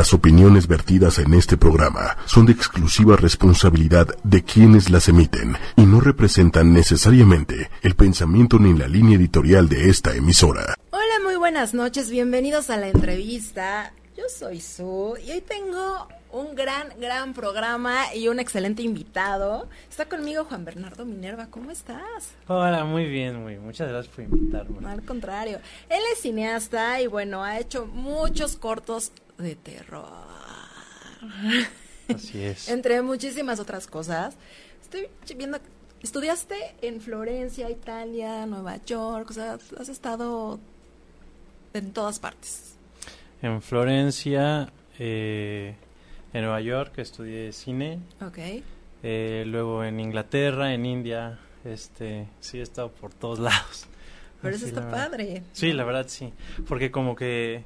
Las opiniones vertidas en este programa son de exclusiva responsabilidad de quienes las emiten y no representan necesariamente el pensamiento ni la línea editorial de esta emisora. Hola, muy buenas noches, bienvenidos a la entrevista. Yo soy Su y hoy tengo un gran, gran programa y un excelente invitado. Está conmigo Juan Bernardo Minerva, ¿cómo estás? Hola, muy bien, muy muchas gracias por invitarme. Al contrario, él es cineasta y bueno, ha hecho muchos cortos de terror. Así es. Entre muchísimas otras cosas. Estoy viendo, estudiaste en Florencia, Italia, Nueva York, o sea, has estado en todas partes. En Florencia, eh, en Nueva York estudié cine. Ok. Eh, luego en Inglaterra, en India, este, sí he estado por todos lados. Pero eso está padre. Sí, la verdad sí, porque como que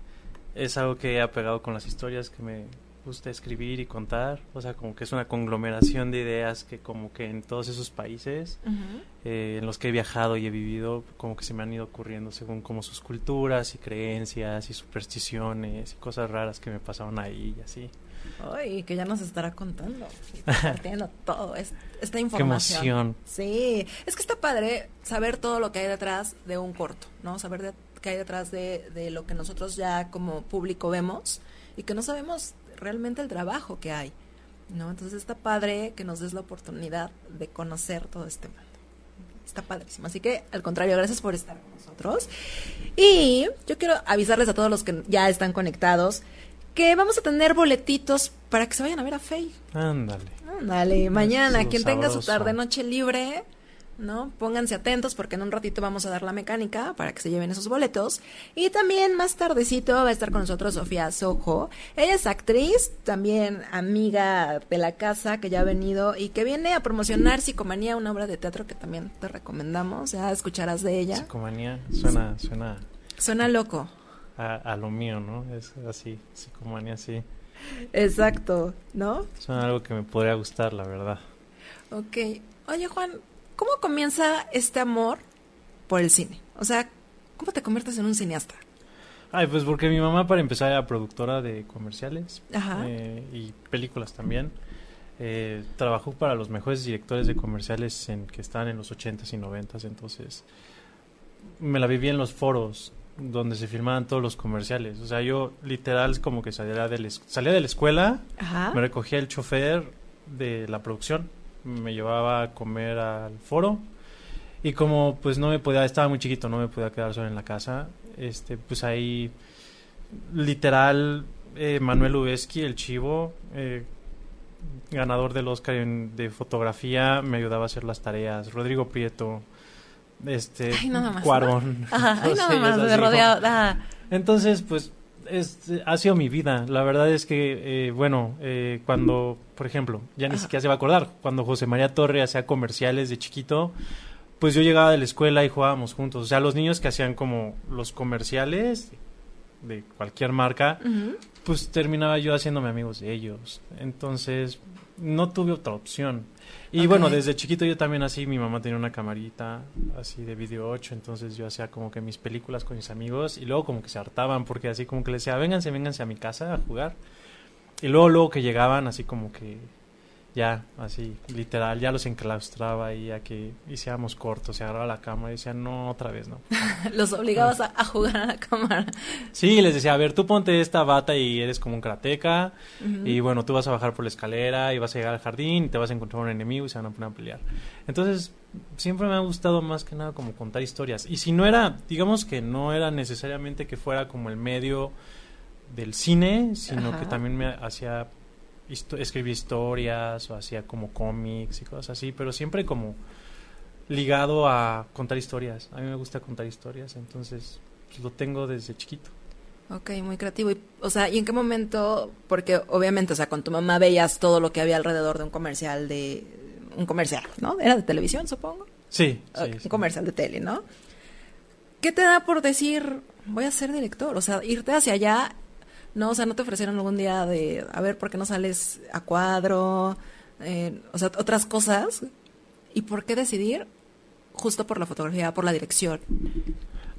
es algo que he apegado con las historias que me gusta escribir y contar, o sea, como que es una conglomeración de ideas que como que en todos esos países eh, en los que he viajado y he vivido, como que se me han ido ocurriendo según como sus culturas y creencias y supersticiones y cosas raras que me pasaron ahí y así. Ay, que ya nos estará contando, compartiendo todo es- esta información. emoción. Sí, es que está padre saber todo lo que hay detrás de un corto, ¿no? Saber de- qué hay detrás de, de lo que nosotros ya como público vemos y que no sabemos realmente el trabajo que hay, ¿no? Entonces está padre que nos des la oportunidad de conocer todo este mundo. Está padrísimo. Así que, al contrario, gracias por estar con nosotros. Y yo quiero avisarles a todos los que ya están conectados que vamos a tener boletitos para que se vayan a ver a Faye. Ándale. Ándale, mañana, quien tenga su tarde noche libre, ¿no? Pónganse atentos porque en un ratito vamos a dar la mecánica para que se lleven esos boletos. Y también más tardecito va a estar con nosotros Sofía Sojo. Ella es actriz, también amiga de la casa que ya ha venido y que viene a promocionar Psicomanía, una obra de teatro que también te recomendamos. Ya escucharás de ella. Psicomanía suena, suena Suena loco. a, a lo mío, ¿no? Es así, psicomanía sí. Exacto, ¿no? Suena algo que me podría gustar, la verdad. Ok. Oye, Juan, ¿cómo comienza este amor por el cine? O sea, ¿cómo te conviertes en un cineasta? Ay, pues porque mi mamá para empezar era productora de comerciales Ajá. eh, y películas también. Eh, trabajó para los mejores directores de comerciales en que están en los 80s y 90s, entonces me la viví en los foros donde se filmaban todos los comerciales. O sea, yo literal como que salía de la, salía de la escuela, Ajá. me recogía el chofer de la producción, me llevaba a comer al foro y como pues no me podía, estaba muy chiquito, no me podía quedar solo en la casa, este pues ahí literal eh, Manuel Ubeski, el chivo, eh, ganador del Oscar en- de fotografía, me ayudaba a hacer las tareas, Rodrigo Prieto, este Ay, nada más, ¿no? Cuarón. Ay, nada más, como- rodeado. entonces, pues, es, ha sido mi vida. La verdad es que, eh, bueno, eh, cuando, por ejemplo, ya ni Ajá. siquiera se va a acordar, cuando José María Torre hacía comerciales de chiquito, pues yo llegaba de la escuela y jugábamos juntos. O sea, los niños que hacían como los comerciales de cualquier marca, pues terminaba yo haciéndome amigos de ellos. Entonces, no tuve otra opción. Y bueno, desde chiquito yo también así, mi mamá tenía una camarita así de video 8, entonces yo hacía como que mis películas con mis amigos y luego como que se hartaban porque así como que les decía, vénganse, vénganse a mi casa a jugar. Y luego, luego que llegaban así como que ya, así, literal, ya los enclaustraba y ya que hiciéramos cortos, se agarraba la cámara y decía, no, otra vez no. Los obligabas a, a jugar a la cámara. Sí, les decía, a ver, tú ponte esta bata y eres como un karateca. Y bueno, tú vas a bajar por la escalera y vas a llegar al jardín y te vas a encontrar un enemigo y se van a poner a pelear. Entonces, siempre me ha gustado más que nada como contar historias. Y si no era, digamos que no era necesariamente que fuera como el medio del cine, sino Ajá. que también me hacía histo- escribir historias o hacía como cómics y cosas así, pero siempre como ligado a contar historias. A mí me gusta contar historias, entonces pues, lo tengo desde chiquito. Ok, muy creativo. Y, o sea, ¿y en qué momento? Porque obviamente, o sea, con tu mamá veías todo lo que había alrededor de un comercial de... Un comercial, ¿no? Era de televisión, supongo. Sí, Un sí. comercial de tele, ¿no? ¿Qué te da por decir, voy a ser director? O sea, irte hacia allá, no, o sea, no te ofrecieron algún día de, a ver, ¿por qué no sales a cuadro? Eh, o sea, otras cosas. ¿Y por qué decidir? Justo por la fotografía, por la dirección.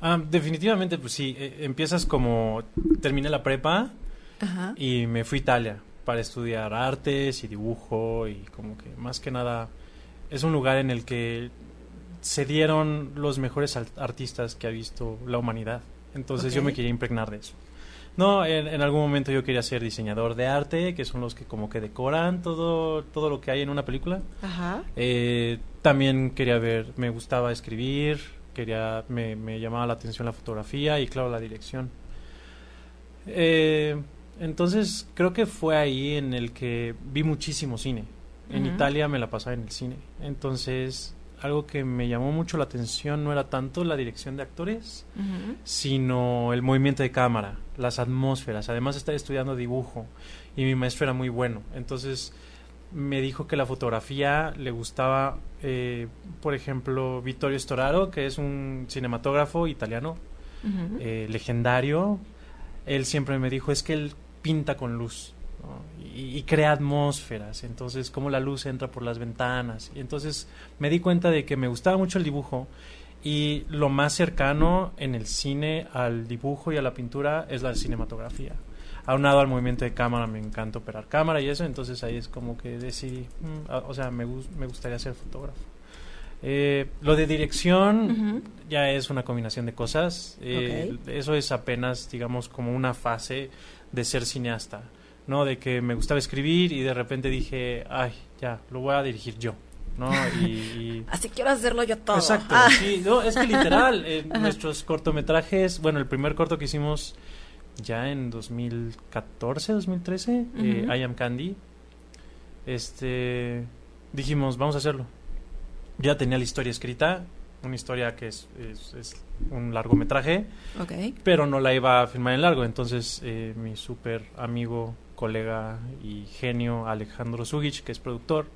Ah, definitivamente, pues sí, eh, empiezas como, terminé la prepa Ajá. y me fui a Italia para estudiar artes y dibujo y como que más que nada es un lugar en el que se dieron los mejores artistas que ha visto la humanidad. Entonces yo me quería impregnar de eso. No, en, en algún momento yo quería ser diseñador de arte, que son los que como que decoran todo, todo lo que hay en una película. Ajá. Eh, también quería ver, me gustaba escribir, quería, me, me llamaba la atención la fotografía y claro la dirección. Eh, entonces creo que fue ahí en el que vi muchísimo cine. En. Italia me la pasaba en el cine. Entonces algo que me llamó mucho la atención no era tanto la dirección de actores, sino el movimiento de cámara, las atmósferas. Además estaba estudiando dibujo y mi maestro era muy bueno. Entonces me dijo que la fotografía le gustaba, eh, por ejemplo, Vittorio Storaro, que es un cinematógrafo italiano eh, legendario. Él siempre me dijo, es que él pinta con luz ¿no? y, y crea atmósferas. Entonces, cómo la luz entra por las ventanas. Y entonces me di cuenta de que me gustaba mucho el dibujo y lo más cercano en el cine al dibujo y a la pintura es la cinematografía. Aunado al movimiento de cámara, me encanta operar cámara y eso, entonces ahí es como que decidí, mm, o sea, me, me gustaría ser fotógrafo. Eh, lo de dirección ya es una combinación de cosas. Eh, Eso es apenas, digamos, como una fase de ser cineasta, ¿no? De que me gustaba escribir y de repente dije, ay, ya, lo voy a dirigir yo, ¿no? Y, y- Así quiero hacerlo yo todo. Exacto, Ah. sí, no, es que literal, eh, nuestros cortometrajes, bueno, el primer corto que hicimos ya en 2014, 2013, eh, Ujú. I Am Candy, este, dijimos, vamos a hacerlo. Yo ya tenía la historia escrita, una historia que es, es, es un largometraje, Ok. pero no la iba a filmar en largo. Entonces, eh, mi súper amigo, colega y genio Alejandro Sugic, que es productor,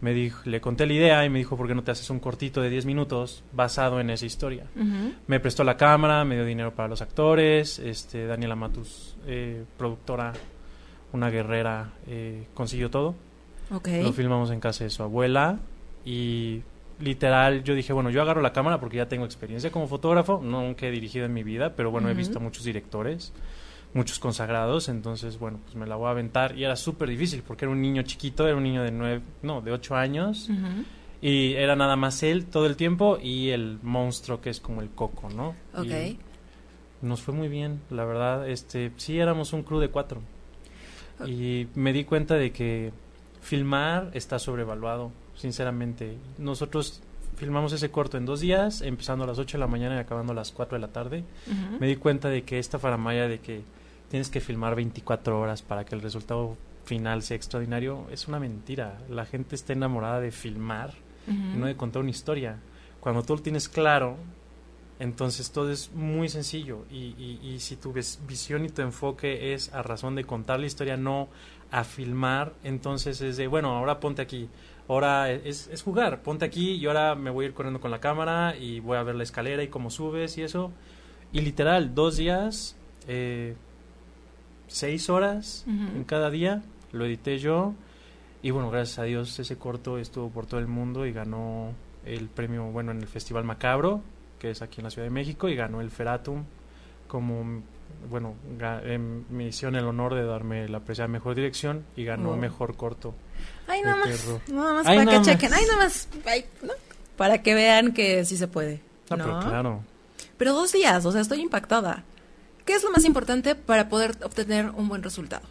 me dijo, le conté la idea y me dijo, ¿por qué no te haces un cortito de 10 minutos basado en esa historia? Me prestó la cámara, me dio dinero para los actores, este, Daniela Matus, eh, productora, una guerrera, eh, consiguió todo. Ok. Lo filmamos en casa de su abuela y literal yo dije, bueno, yo agarro la cámara porque ya tengo experiencia como fotógrafo, nunca he dirigido en mi vida, pero bueno, he visto a muchos directores, muchos consagrados, entonces bueno, pues me la voy a aventar y era súper difícil porque era un niño chiquito, era un niño de nueve, no, de ocho años y era nada más él todo el tiempo y el monstruo que es como el coco, ¿no? Ok. Y nos fue muy bien, la verdad, este, sí éramos un crew de cuatro y me di cuenta de que filmar está sobrevaluado, sinceramente. Nosotros filmamos ese corto en dos días, empezando a las 8 de la mañana y acabando a las 4 de la tarde. Me di cuenta de que esta faramaya de que tienes que filmar 24 horas para que el resultado final sea extraordinario es una mentira. La gente está enamorada de filmar Ujú. y no de contar una historia. Cuando tú lo tienes claro, entonces todo es muy sencillo. Y, y, y si tu vis- visión y tu enfoque es a razón de contar la historia, no a filmar, entonces es de, bueno, ahora ponte aquí. Ahora es, es jugar, ponte aquí y ahora me voy a ir corriendo con la cámara y voy a ver la escalera y cómo subes y eso. Y literal, dos días, eh, seis horas en cada día, lo edité yo. Y bueno, gracias a Dios ese corto estuvo por todo el mundo y ganó el premio, bueno, en el Festival Macabro, que es aquí en la Ciudad de México, y ganó el Feratum como, bueno, em, me hicieron el honor de darme la apreciada mejor dirección y ganó mejor corto. Ay, nada más. terror. Nada más Ay, para nada que más. chequen. Ay, nada más. Ay, ¿no? Para que vean que sí se puede. No, ¿no? pero claro. Pero dos días, o sea, estoy impactada. ¿Qué es lo más importante para poder obtener un buen resultado?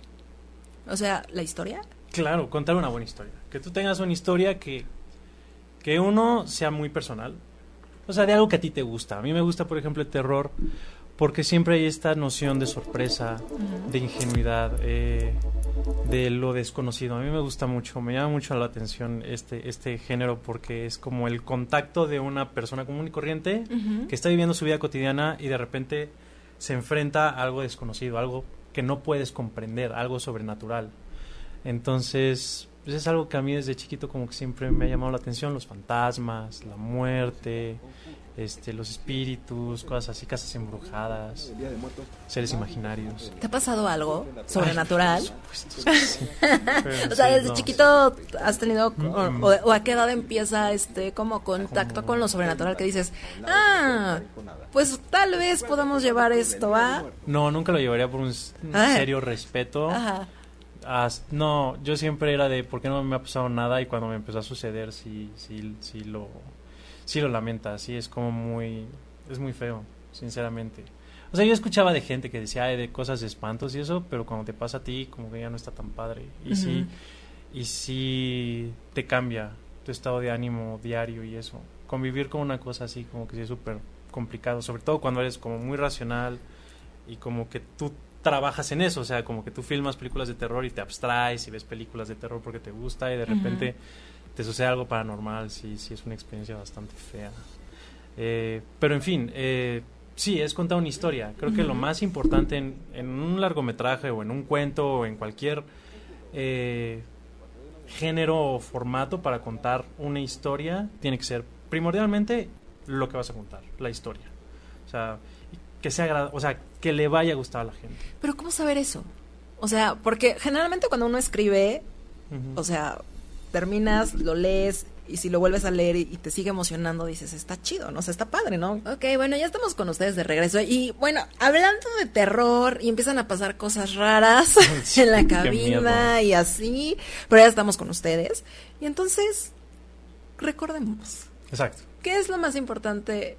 O sea, la historia. Claro, contar una buena historia. Que tú tengas una historia que, que uno sea muy personal. O sea, de algo que a ti te gusta. A mí me gusta, por ejemplo, el terror porque siempre hay esta noción de sorpresa, de ingenuidad, eh, de lo desconocido. A mí me gusta mucho, me llama mucho la atención este, este género porque es como el contacto de una persona común y corriente que está viviendo su vida cotidiana y de repente se enfrenta a algo desconocido, algo que no puedes comprender, algo sobrenatural. Entonces, pues es algo que a mí desde chiquito como que siempre me ha llamado la atención, los fantasmas, la muerte, este, los espíritus, cosas así, casas embrujadas, seres imaginarios. ¿Te ha pasado algo sobrenatural? Sí, pero o sea, sí, desde no. chiquito has tenido, o, Mm. o- o a qué edad empieza este como contacto con lo sobrenatural que dices, ah, pues tal vez podamos llevar esto a... No, nunca lo llevaría por un Ah. serio respeto. Ajá. As- no, yo siempre era de por qué no me ha pasado nada y cuando me empezó a suceder sí, sí, sí lo, sí lo lamenta, sí es como muy, es muy feo, sinceramente. O sea, yo escuchaba de gente que decía "Ay, de cosas de espantos y eso, pero cuando te pasa a ti como que ya no está tan padre y sí, y sí te cambia tu estado de ánimo diario y eso. Convivir con una cosa así como que sí es súper complicado, sobre todo cuando eres como muy racional y como que tú trabajas en eso, o sea, como que tú filmas películas de terror y te abstraes y ves películas de terror porque te gusta y de repente te sucede algo paranormal, sí, sí es una experiencia bastante fea. Eh, pero en fin, eh, sí, es contar una historia. Creo que lo más importante en, en un largometraje o en un cuento o en cualquier eh, género o formato para contar una historia tiene que ser primordialmente lo que vas a contar, la historia. O sea, que sea o sea, que le vaya a gustar a la gente. Pero ¿cómo saber eso? O sea, porque generalmente cuando uno escribe, o sea, terminas, lo lees y si lo vuelves a leer y, te sigue emocionando, dices, está chido, ¿no? O sea, está padre, ¿no? Ok, bueno, ya estamos con ustedes de regreso. Y bueno, hablando de terror y empiezan a pasar cosas raras Sí, en la cabina y así, pero ya estamos con ustedes. Y entonces, recordemos, Exacto. ¿qué es lo más importante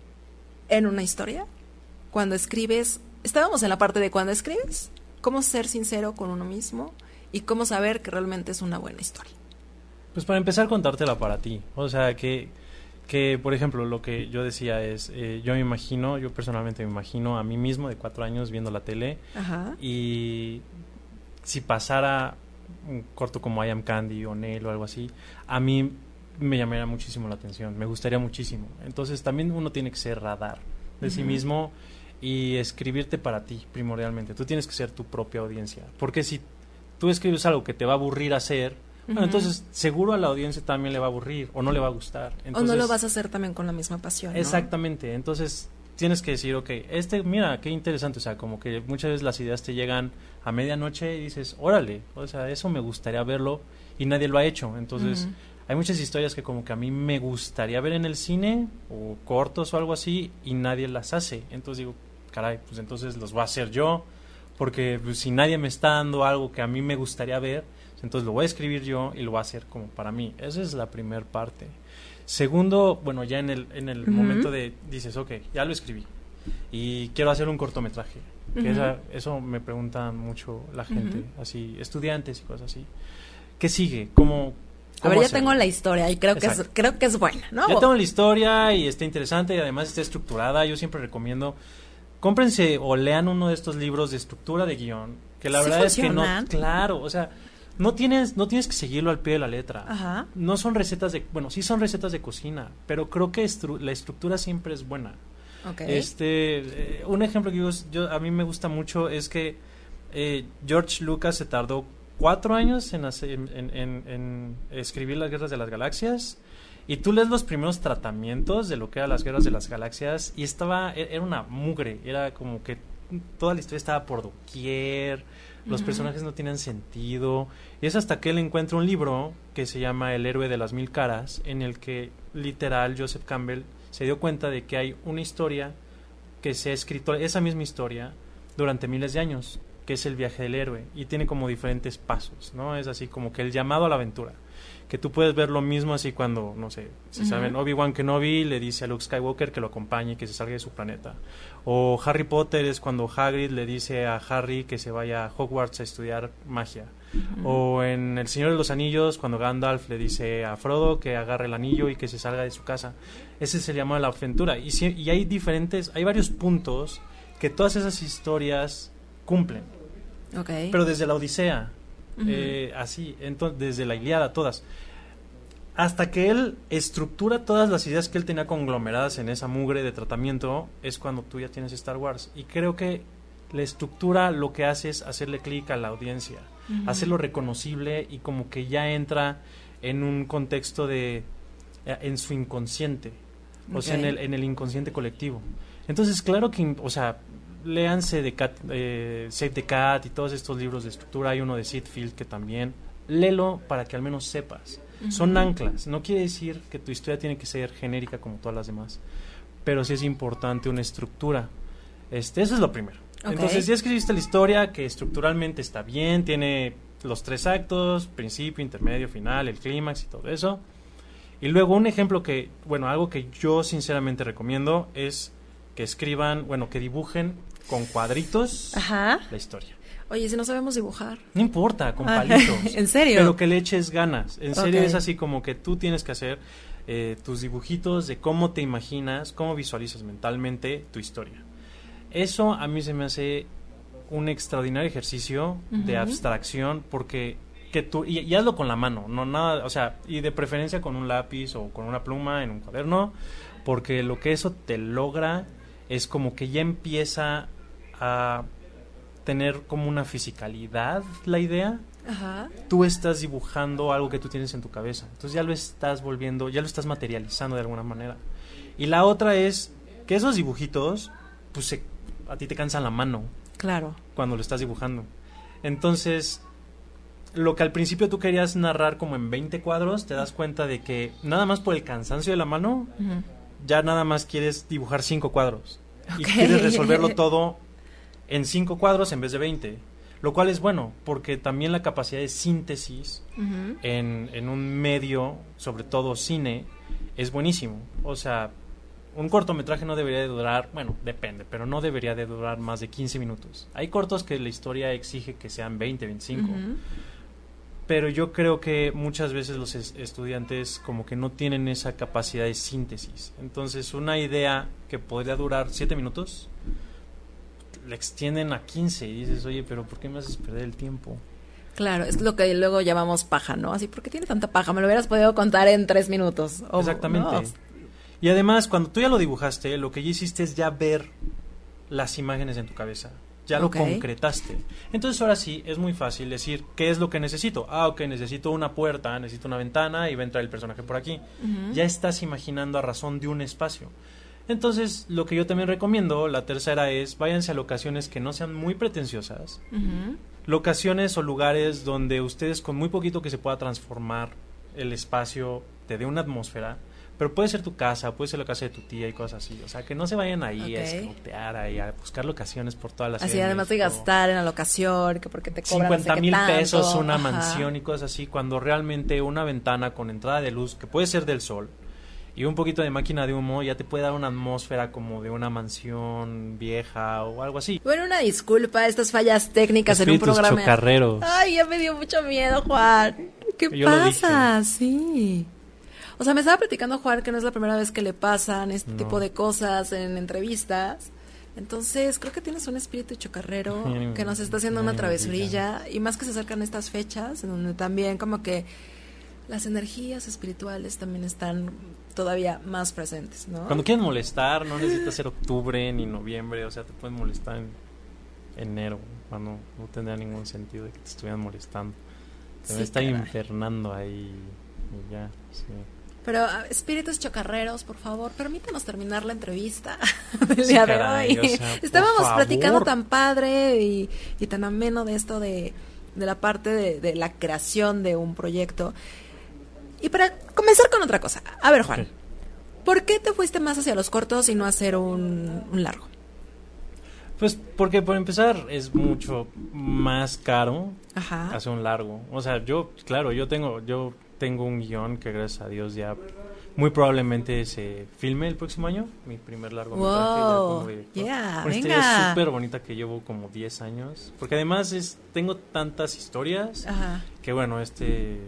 en una historia? Cuando escribes, estábamos en la parte de cuando escribes, cómo ser sincero con uno mismo y cómo saber que realmente es una buena historia. Pues para empezar, contártela para ti. O sea, que, que por ejemplo, lo que yo decía es, eh, yo me imagino, yo personalmente me imagino a mí mismo de cuatro años viendo la tele Ajá. y si pasara un corto como I Am Candy o Nail o algo así, a mí me llamaría muchísimo la atención, me gustaría muchísimo. Entonces también uno tiene que ser radar de sí mismo y escribirte para ti primordialmente. Tú tienes que ser tu propia audiencia. Porque si tú escribes algo que te va a aburrir hacer, bueno, entonces seguro a la audiencia también le va a aburrir o no le va a gustar. o no lo vas a hacer también con la misma pasión. ¿no? Exactamente, entonces tienes que decir, ok, este, mira, qué interesante, o sea, como que muchas veces las ideas te llegan a medianoche y dices, órale, o sea, eso me gustaría verlo y nadie lo ha hecho, entonces hay muchas historias que como que a mí me gustaría ver en el cine o cortos o algo así y nadie las hace, entonces digo, caray, pues entonces los voy a hacer yo, porque pues, si nadie me está dando algo que a mí me gustaría ver, entonces lo voy a escribir yo y lo voy a hacer como para mí, esa es la primera parte. Segundo, bueno, ya en el, en el momento de, dices, ok, ya lo escribí y quiero hacer un cortometraje. Que Ujú. esa- eso me preguntan mucho la gente, así, estudiantes y cosas así. ¿Qué sigue? ¿Cómo, A ver, ya hacerlo? tengo la historia y creo que es, creo que es buena, ¿no? Ya tengo la historia y está interesante y además está estructurada. Yo siempre recomiendo, cómprense o lean uno de estos libros de estructura de guion, que la ¿Sí verdad es que no, claro, o sea, no tienes, no tienes que seguirlo al pie de la letra. Ajá. No son recetas de, bueno, sí son recetas de cocina, pero creo que estru- la estructura siempre es buena. Este, eh, un ejemplo que yo, yo- a mí me gusta mucho es que eh, George Lucas se tardó cuatro años en, hacer- en, en- en- en escribir las guerras de las galaxias y tú lees los primeros tratamientos de lo que eran las guerras de las galaxias y estaba e- era una mugre, era como que toda la historia estaba por doquier, los personajes no tenían sentido. Y es hasta que él encuentra un libro que se llama El héroe de las mil caras en el que literal Joseph Campbell se dio cuenta de que hay una historia que se ha escrito, esa misma historia, durante miles de años, que es el viaje del héroe, y tiene como diferentes pasos, ¿no? Es así como que el llamado a la aventura, que tú puedes ver lo mismo así cuando, no sé, si Ujú. saben, Obi-Wan Kenobi le dice a Luke Skywalker que lo acompañe, que se salga de su planeta, o Harry Potter es cuando Hagrid le dice a Harry que se vaya a Hogwarts a estudiar magia, o en El Señor de los Anillos, cuando Gandalf le dice a Frodo que agarre el anillo y que se salga de su casa. Ese se llama la aventura. Y, si- y hay diferentes, hay varios puntos que todas esas historias cumplen. Ok. Pero desde la Odisea, Eh, así, entonces, desde la Iliada, todas. Hasta que él estructura todas las ideas que él tenía conglomeradas en esa mugre de tratamiento, es cuando tú ya tienes Star Wars. Y creo que la estructura lo que hace es hacerle clic a la audiencia. hacerlo reconocible y como que ya entra en un contexto de eh, en su inconsciente, o sea, en el, en el inconsciente colectivo. Entonces, claro que, o sea, léanse de Cat, eh, Save the Cat y todos estos libros de estructura. Hay uno de Sid Field que también. Léelo para que al menos sepas. Son anclas. No quiere decir que tu historia tiene que ser genérica como todas las demás. Pero sí es importante una estructura. Este, eso es lo primero. Entonces, ya escribiste la historia que estructuralmente está bien, tiene los tres actos, principio, intermedio, final, el clímax y todo eso. Y luego un ejemplo que, bueno, algo que yo sinceramente recomiendo es que escriban, bueno, que dibujen con cuadritos Ajá. la historia. Oye, si no sabemos dibujar. No importa, con Ah, palitos. ¿en serio? Pero que le eches ganas. En serio Ok. es así como que tú tienes que hacer eh, tus dibujitos de cómo te imaginas, cómo visualizas mentalmente tu historia. Eso a mí se me hace un extraordinario ejercicio de abstracción porque que tú y, y hazlo con la mano, no nada, o sea, y de preferencia con un lápiz o con una pluma en un cuaderno, porque lo que eso te logra es como que ya empieza a tener como una fisicalidad la idea. Ajá. Tú estás dibujando algo que tú tienes en tu cabeza. Entonces ya lo estás volviendo, ya lo estás materializando de alguna manera. Y la otra es que esos dibujitos, pues se- a ti te cansan la mano Claro. cuando lo estás dibujando. Entonces, lo que al principio tú querías narrar como en 20 cuadros, te das cuenta de que nada más por el cansancio de la mano, ya nada más quieres dibujar 5 cuadros. Y quieres resolverlo todo en 5 cuadros en vez de 20. Lo cual es bueno, porque también la capacidad de síntesis en, en un medio, sobre todo cine, es buenísimo. O sea, un cortometraje no debería de durar, bueno, depende, pero no debería de durar más de 15 minutos. Hay cortos que la historia exige que sean 20, 25, Ujú. Pero yo creo que muchas veces los es- estudiantes como que no tienen esa capacidad de síntesis. Entonces, una idea que podría durar 7 minutos, la extienden a 15 y dices, oye, pero ¿por qué me haces perder el tiempo? Claro, es lo que luego llamamos paja, ¿no? Así, ¿por qué tiene tanta paja? Me lo hubieras podido contar en tres minutos. O- Exactamente. no. Y además, cuando tú ya lo dibujaste, lo que ya hiciste es ya ver las imágenes en tu cabeza. Ya lo concretaste. Entonces ahora sí, es muy fácil decir, ¿qué es lo que necesito? Ah, ok, necesito una puerta, necesito una ventana y va a entrar el personaje por aquí. Ya estás imaginando a razón de un espacio. Entonces, lo que yo también recomiendo, la tercera es, váyanse a locaciones que no sean muy pretenciosas, locaciones o lugares donde ustedes con muy poquito que se pueda transformar el espacio te dé una atmósfera, pero puede ser tu casa, puede ser la casa de tu tía y cosas así, o sea, que no se vayan ahí a escrotear, ahí a buscar locaciones por toda la ciudad. Así, de además de gastar en la locación, que porque te cobran no sé 50 mil tanto. pesos una Ajá. mansión y cosas así, cuando realmente una ventana con entrada de luz, que puede ser del sol, y un poquito de máquina de humo, ya te puede dar una atmósfera como de una mansión vieja o algo así. Bueno, una disculpa, estas fallas técnicas en un Espíritus programa. chocarreros. Ay, ya me dio mucho miedo, Juan. ¿Qué Yo pasa? Sí. O sea, me estaba platicando Juan que no es la primera vez que le pasan este No. tipo de cosas en entrevistas. Entonces, creo que tienes un espíritu chocarrero que nos está haciendo una travesurilla. Y más que se acercan estas fechas, en donde también como que las energías espirituales también están todavía más presentes, ¿no? Cuando quieren molestar, no necesita ser octubre ni noviembre, o sea, te pueden molestar en enero, cuando no tendría ningún sentido de que te estuvieran molestando. Te Sí, está caray. infernando ahí y ya, sí. Pero espíritus chocarreros, por favor, permítanos terminar la entrevista del Sí, día de caray, hoy. o sea, por Estábamos platicando tan padre y, y tan ameno de esto de, de la parte de, de la creación de un proyecto. Y para comenzar con otra cosa, a ver Juan. ¿por qué te fuiste más hacia los cortos y no hacer un, un largo? Pues porque por empezar es mucho más caro Ajá. hacer un largo. O sea, yo, claro, yo tengo, yo tengo un guion que gracias a Dios ya muy probablemente se filme el próximo año, mi primer largometraje Wow, como director. yeah, Una historia súper bonita que llevo como 10 años, porque además es tengo tantas historias Ajá. que bueno, este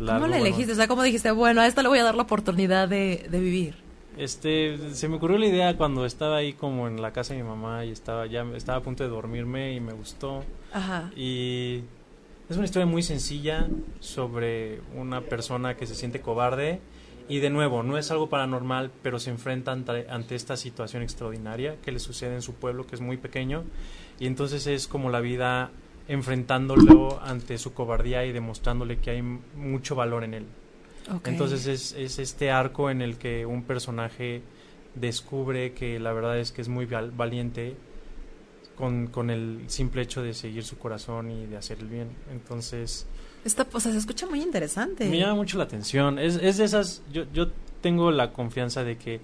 largo ¿Cómo la bueno, elegiste? O sea, ¿cómo dijiste, bueno, a esta le voy a dar la oportunidad de, de vivir? Este, se me ocurrió la idea cuando estaba ahí como en la casa de mi mamá y estaba ya estaba a punto de dormirme y me gustó. Ajá. Y es una historia muy sencilla sobre una persona que se siente cobarde y de nuevo, no es algo paranormal, pero se enfrenta ante, ante esta situación extraordinaria que le sucede en su pueblo, que es muy pequeño, y entonces es como la vida enfrentándolo ante su cobardía y demostrándole que hay mucho valor en él. Entonces es, es este arco en el que un personaje descubre que la verdad es que es muy val- valiente con, con el simple hecho de seguir su corazón y de hacer el bien. Entonces Esta, o sea, se escucha muy interesante. me llama mucho la atención. Es, es de esas, yo, yo tengo la confianza de que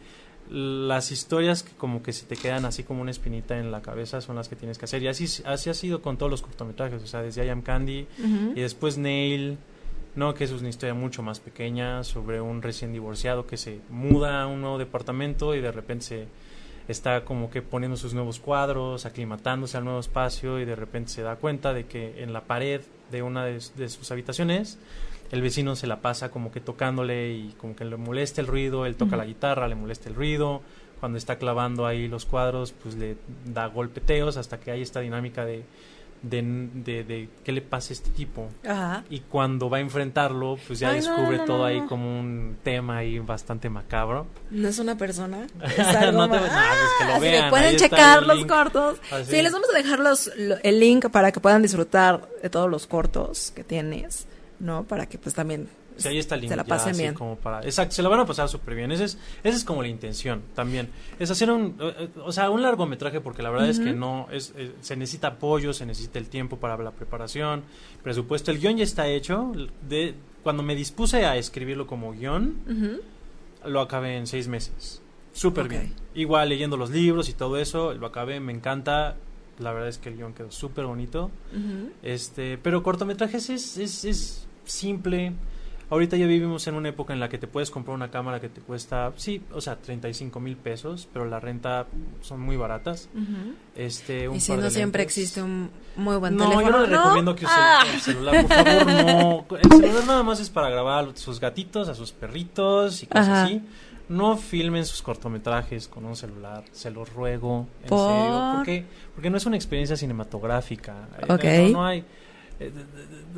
las historias que como que se te quedan así como una espinita en la cabeza son las que tienes que hacer. Y así, así ha sido con todos los cortometrajes, o sea, desde I Am Candy y después Nail, ¿no? Que es una historia mucho más pequeña sobre un recién divorciado que se muda a un nuevo departamento y de repente se está como que poniendo sus nuevos cuadros, aclimatándose al nuevo espacio y de repente se da cuenta de que en la pared de una de, de sus habitaciones el vecino se la pasa como que tocándole y como que le molesta el ruido, él toca la guitarra, le molesta el ruido, cuando está clavando ahí los cuadros pues le da golpeteos hasta que hay esta dinámica de, de, de, de qué le pasa a este tipo Ajá. y cuando va a enfrentarlo pues ya Ay, descubre no, no, todo no, ahí como un tema ahí bastante macabro No es una persona. Es algo No te- que lo vean, ahí pueden checar los cortos. Así. Sí, les vamos a dejar los, lo- el link para que puedan disfrutar de todos los cortos que tienes, ¿no? Para que pues también Sí, ahí está el se la pasen bien. como para, exacto, se la van a pasar súper bien. Esa es, esa es como la intención también. Es hacer un, eh, eh, o sea, un largometraje porque la verdad es que no, es, eh, se necesita apoyo, se necesita el tiempo para la preparación, presupuesto. El guion ya está hecho. De, cuando me dispuse a escribirlo como guion, lo acabé en seis meses. Súper bien. Igual leyendo los libros y todo eso, lo acabé, me encanta. La verdad es que el guion quedó súper bonito. Este, pero cortometrajes es, es, es simple. Ahorita ya vivimos en una época en la que te puedes comprar una cámara que te cuesta, sí, o sea, 35 mil pesos, pero la renta son muy baratas. Este, un Y si par no de siempre lentes. existe un muy buen No, teléfono. yo no le recomiendo que use Ah. el celular, por favor, no. El celular nada más es para grabar a sus gatitos, a sus perritos y cosas Ajá. así. No filmen sus cortometrajes con un celular, se los ruego, en ¿Por? serio. Porque, porque no es una experiencia cinematográfica. Eh, Ok. No, no hay,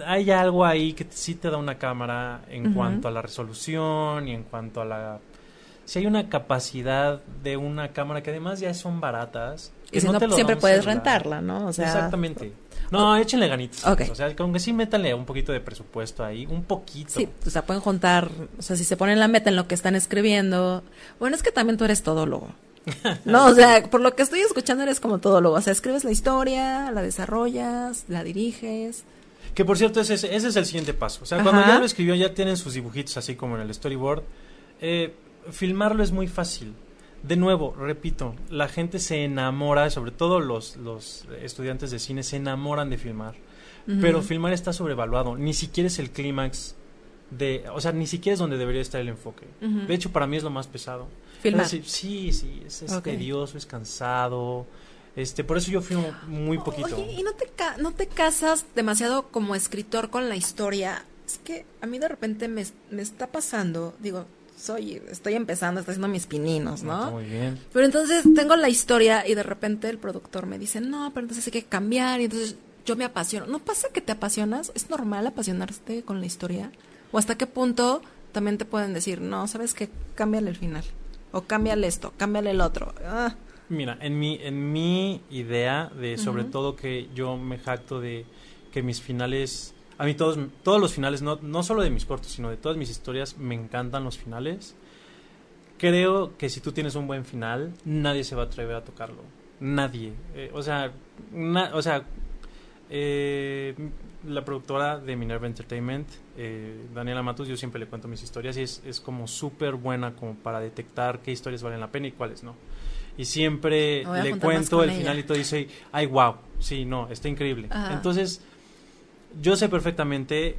hay algo ahí que sí te da una cámara en cuanto a la resolución y en cuanto a la... Si hay una capacidad de una cámara que además ya son baratas. que Y si no, siempre puedes celular. rentarla, ¿no? O sea, Exactamente. No, échenle ganitas. O sea, aunque sí métanle un poquito de presupuesto ahí, un poquito. Sí, o sea, pueden juntar, o sea, si se ponen la meta en lo que están escribiendo. Bueno, es que también tú eres todólogo. No, o sea, por lo que estoy escuchando eres como todólogo. O sea, escribes la historia, la desarrollas, la diriges. Que por cierto, ese, es- ese es el siguiente paso. O sea, cuando ya lo escribió, ya tienen sus dibujitos así como en el storyboard. Eh, filmarlo es muy fácil. De nuevo, repito, la gente se enamora, sobre todo los, los estudiantes de cine, se enamoran de filmar. Pero filmar está sobrevaluado. Ni siquiera es el clímax de... O sea, ni siquiera es donde debería estar el enfoque. De hecho, para mí es lo más pesado. Filmar. Sí, sí, es, es tedioso, es cansado. Este, por eso yo filmo muy poquito. Oye, ¿y no te, ca- no te casas demasiado como escritor con la historia? Es que a mí de repente me, me está pasando, digo, soy, estoy empezando, estoy haciendo mis pininos, ¿no? Muy bien. Pero entonces tengo la historia y de repente el productor me dice, no, pero entonces hay que cambiar y entonces yo me apasiono. ¿No pasa que te apasionas? ¿Es normal apasionarte con la historia? ¿O hasta qué punto también te pueden decir, no, sabes que cámbiale el final? O cámbiale esto, cámbiale el otro. Ah, Mira, en mi, en mi idea de sobre todo que yo me jacto de que mis finales, a mí todos, todos los finales, no, no solo de mis cortos, sino de todas mis historias, me encantan los finales. Creo que si tú tienes un buen final, nadie se va a atrever a tocarlo. Nadie. Eh, o sea, na- o sea eh, la productora de Minerva Entertainment, eh, Daniela Matus, yo siempre le cuento mis historias y es, es como súper buena como para detectar qué historias valen la pena y cuáles no. Y siempre a le cuento el ella. final y todo y dice, ay, wow, sí, no, está increíble. Ajá. Entonces, yo sé perfectamente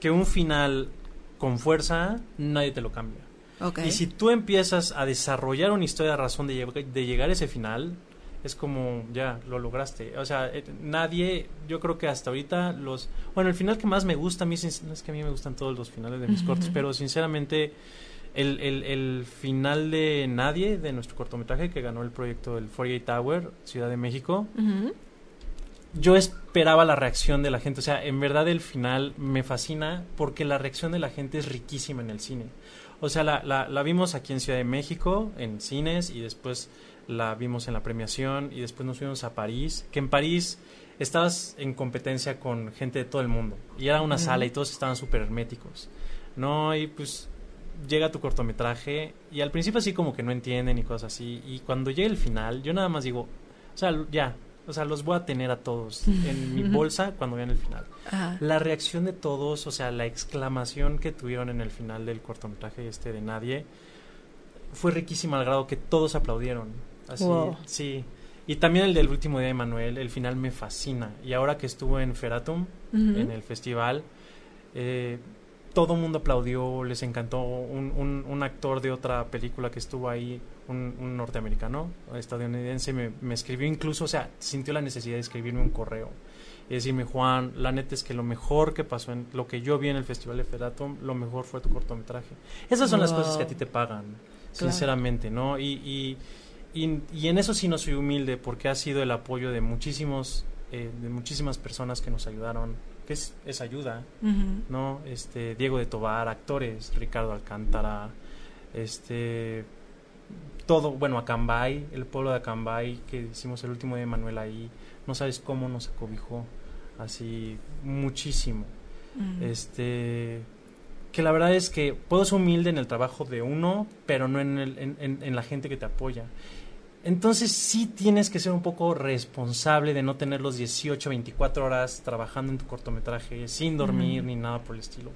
que un final con fuerza, nadie te lo cambia. Y si tú empiezas a desarrollar una historia de razón de, lleg- de llegar a ese final, es como, ya, lo lograste. O sea, eh, nadie, yo creo que hasta ahorita los... Bueno, el final que más me gusta a mí, no es que a mí me gustan todos los finales de mis Ujú. cortos, pero sinceramente el, el, el final de Nadie, de nuestro cortometraje que ganó el proyecto del 48 Tower, Ciudad de México, yo esperaba la reacción de la gente. O sea, en verdad el final me fascina porque la reacción de la gente es riquísima en el cine. O sea, la, la, la vimos aquí en Ciudad de México, en cines, y después la vimos en la premiación, y después nos fuimos a París. Que en París estabas en competencia con gente de todo el mundo. Y era una sala y todos estaban súper herméticos. ¿No? Y pues llega tu cortometraje y al principio así como que no entienden y cosas así. Y cuando llega el final, yo nada más digo, o sea, ya, o sea, los voy a tener a todos en mi bolsa cuando vean el final. La reacción de todos, o sea, la exclamación que tuvieron en el final del cortometraje este de Nadie, fue riquísima al grado que todos aplaudieron. Así, sí. Y también el del último día de Manuel, el final me fascina. Y ahora que estuvo en Feratum, en el festival, eh, todo el mundo aplaudió, les encantó. Un, un, actor de otra película que estuvo ahí, un, norteamericano, estadounidense, me, me, escribió incluso, o sea, sintió la necesidad de escribirme un correo y decirme, Juan, la neta es que lo mejor que pasó en lo que yo vi en el Festival de Feratum, lo mejor fue tu cortometraje. Esas son las cosas que a ti te pagan, sinceramente, ¿no? Y, y, y, en eso sí no soy humilde porque ha sido el apoyo de muchísimos, eh, de muchísimas personas que nos ayudaron que es, es ayuda, ¿no? Este, Diego de Tobar, actores, Ricardo Alcántara, este, todo, bueno, Acambay, el pueblo de Acambay, que hicimos el último de Manuel ahí, no sabes cómo nos acobijó, así, muchísimo. Este, que la verdad es que puedo ser humilde en el trabajo de uno, pero no en, el, en, en, en la gente que te apoya. Entonces sí tienes que ser un poco responsable de no tener los 18, 24 horas trabajando en tu cortometraje sin dormir ni nada por el estilo.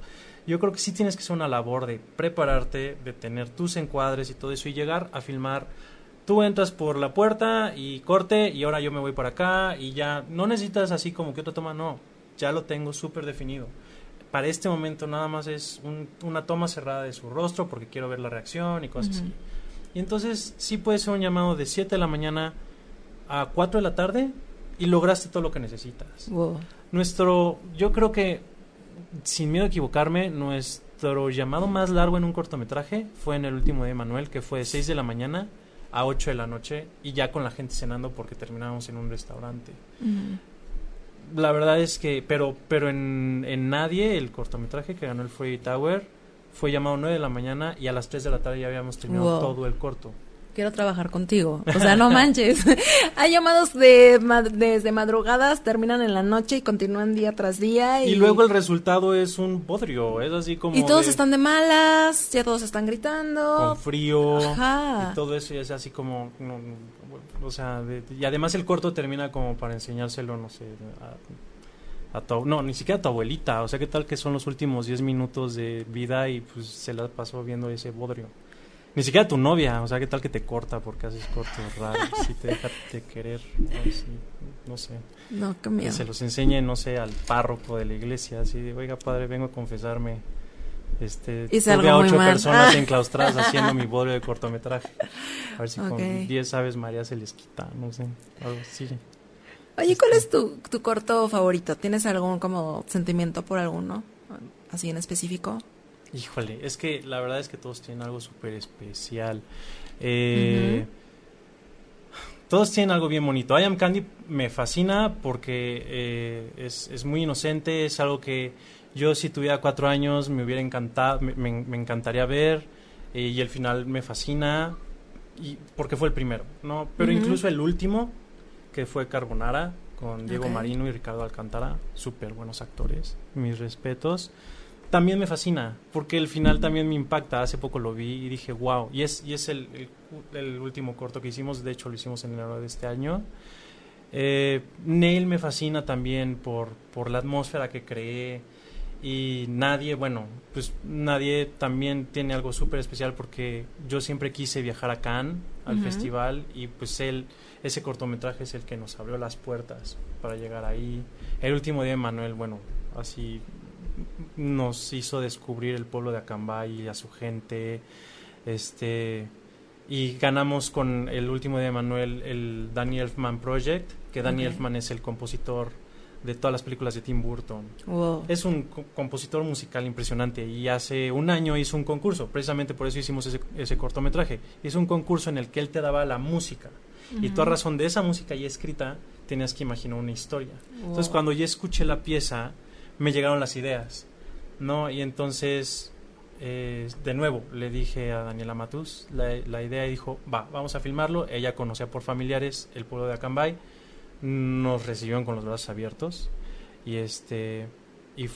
Yo creo que sí tienes que hacer una labor de prepararte, de tener tus encuadres y todo eso y llegar a filmar. Tú entras por la puerta y corte y ahora yo me voy por acá y ya no necesitas así como que otra toma, no, ya lo tengo súper definido. Para este momento nada más es una toma cerrada de su rostro porque quiero ver la reacción y cosas así y entonces sí puede ser un llamado de 7 de la mañana a 4 de la tarde y lograste todo lo que necesitas. Nuestro, yo creo que, sin miedo a equivocarme, nuestro llamado más largo en un cortometraje fue en el último de Manuel, que fue de 6 de la mañana a 8 de la noche y ya con la gente cenando porque terminamos en un restaurante. La verdad es que, pero, pero en, en Nadie, el cortometraje que ganó el Free Tower, fue llamado 9 de la mañana y a las 3 de la tarde ya habíamos terminado todo el corto. Quiero trabajar contigo. O sea, no manches. Hay llamados de desde madrugadas, terminan en la noche y continúan día tras día. Y, luego el resultado es un podrio. Es así como. Y todos están de malas, ya todos están gritando. Con frío. Ajá. Y todo eso es así como. o sea, y además el corto termina como para enseñárselo, no sé, no, ni siquiera a tu abuelita, o sea, ¿qué tal que son los últimos 10 minutos de vida y pues se la pasó viendo ese bodrio? Ni siquiera a tu novia, o sea, ¿qué tal que te corta porque haces cortos raros? si te deja de querer, no sé. No, Que se los enseñe, no sé, al párroco de la iglesia, así de, oiga, padre, vengo a confesarme. Este, y tuve a ocho personas enclaustradas haciendo mi bodrio de cortometraje. A ver si con 10 aves María se les quita, no sé, algo así. Oye, ¿cuál es tu, tu corto favorito? ¿Tienes algún como sentimiento por alguno? Así en específico. Híjole, es que la verdad es que todos tienen algo súper especial. Eh, todos tienen algo bien bonito. I Am Candy me fascina porque eh, es, es, muy inocente, es algo que yo si tuviera cuatro años me hubiera encantado, me, me, encantaría ver eh, y el final me fascina y porque fue el primero, ¿no? Pero incluso el último que fue Carbonara con Diego Marino y Ricardo Alcántara, súper buenos actores, mis respetos. También me fascina, porque el final también me impacta. Hace poco lo vi y dije, wow. Y es, y es el, el, último corto que hicimos, de hecho lo hicimos en enero de este año. Eh, Neil me fascina también por, por la atmósfera que creé. Y nadie, bueno, pues nadie también tiene algo súper especial porque yo siempre quise viajar a Cannes, al festival, y pues él ese cortometraje es el que nos abrió las puertas para llegar ahí. El último día de Manuel, bueno, así nos hizo descubrir el pueblo de Acambay y a su gente. Este y ganamos con el último día de Manuel el Danny Elfman Project, que Danny Elfman es el compositor de todas las películas de Tim Burton. Es un compositor musical impresionante y hace un año hizo un concurso, precisamente por eso hicimos ese, ese cortometraje. Hizo un concurso en el que él te daba la música y tú a razón de esa música ya escrita, tenías que imaginar una historia. Entonces, cuando ya escuché la pieza, me llegaron las ideas, ¿no? Y entonces, eh, de nuevo, le dije a Daniela Matus la, la idea y dijo, va, vamos a filmarlo. Ella conocía por familiares el pueblo de Acambay. nos recibieron con los brazos abiertos y este y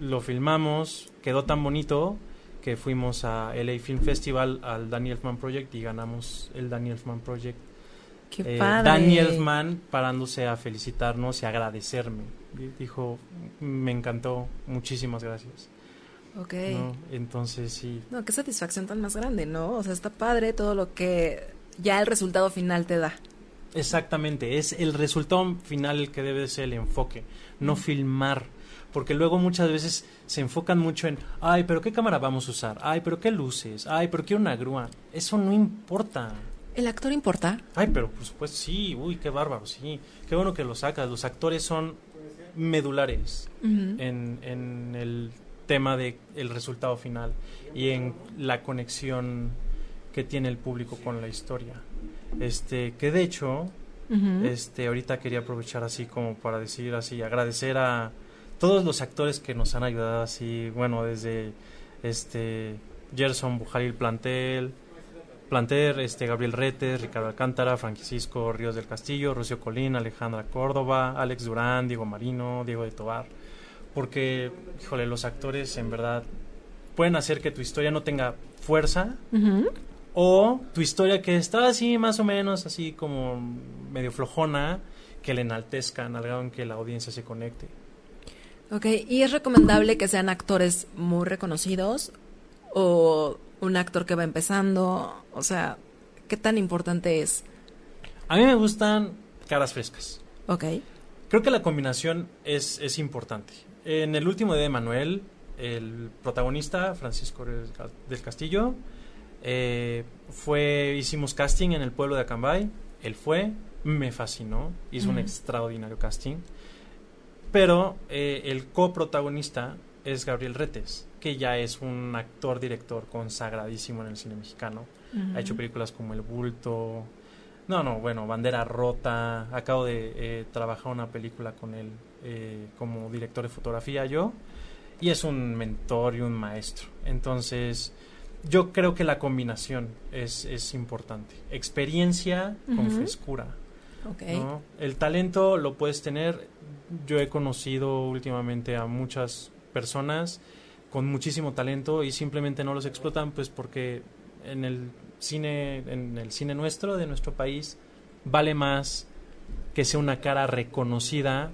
lo filmamos, quedó tan bonito que fuimos a LA Film Festival al Daniel Elfman Project y ganamos el Daniel Elfman Project. Qué Eh, padre. Danny Elfman parándose a felicitarnos y agradecerme. Dijo, me encantó, muchísimas gracias. Ok. ¿no? Entonces sí, No, qué satisfacción tan más grande, ¿no? O sea, está padre todo lo que ya el resultado final te da. Exactamente, es el resultado final el que debe ser el enfoque, no filmar. Porque luego muchas veces se enfocan mucho en, ay, pero qué cámara vamos a usar, ay, pero qué luces, ay, pero quiero una grúa. Eso no importa. ¿El actor importa? Ay, pero por supuesto, sí, uy, qué bárbaro, sí. Qué bueno que lo sacas. Los actores son medulares en, en el tema de el resultado final y en la conexión que tiene el público con la historia. Este, que de hecho, este, ahorita quería aprovechar así como para decir así, agradecer a todos los actores que nos han ayudado así, bueno, desde este Gerson Bujaril Plantel, Planter, este Gabriel Retes, Ricardo Alcántara, Francisco Ríos del Castillo, Rocío Colín, Alejandra Córdoba, Alex Durán, Diego Marino, Diego de Tobar, porque, híjole, los actores en verdad pueden hacer que tu historia no tenga fuerza, o tu historia que está así más o menos así como medio flojona, que le enaltezcan al grado en que la audiencia se conecte. Ok, ¿y es recomendable que sean actores muy reconocidos o un actor que va empezando? O sea, ¿qué tan importante es? A mí me gustan caras frescas. Ok. Creo que la combinación es, es importante. En el último de Manuel, el protagonista, Francisco del Castillo, eh, fue, hicimos casting en el pueblo de Acambay. Él fue, me fascinó, hizo un extraordinario casting. Pero eh, el coprotagonista es Gabriel Retes, que ya es un actor director consagradísimo en el cine mexicano. Ha hecho películas como El Bulto. No, no, bueno, Bandera Rota. Acabo de eh, trabajar una película con él eh, como director de fotografía yo. Y es un mentor y un maestro. Entonces, yo creo que la combinación es, es importante. Experiencia con frescura. Ok. ¿no? El talento lo puedes tener. Yo he conocido últimamente a muchas personas con muchísimo talento y simplemente no los explotan pues porque en el cine en el cine nuestro de nuestro país vale más que sea una cara reconocida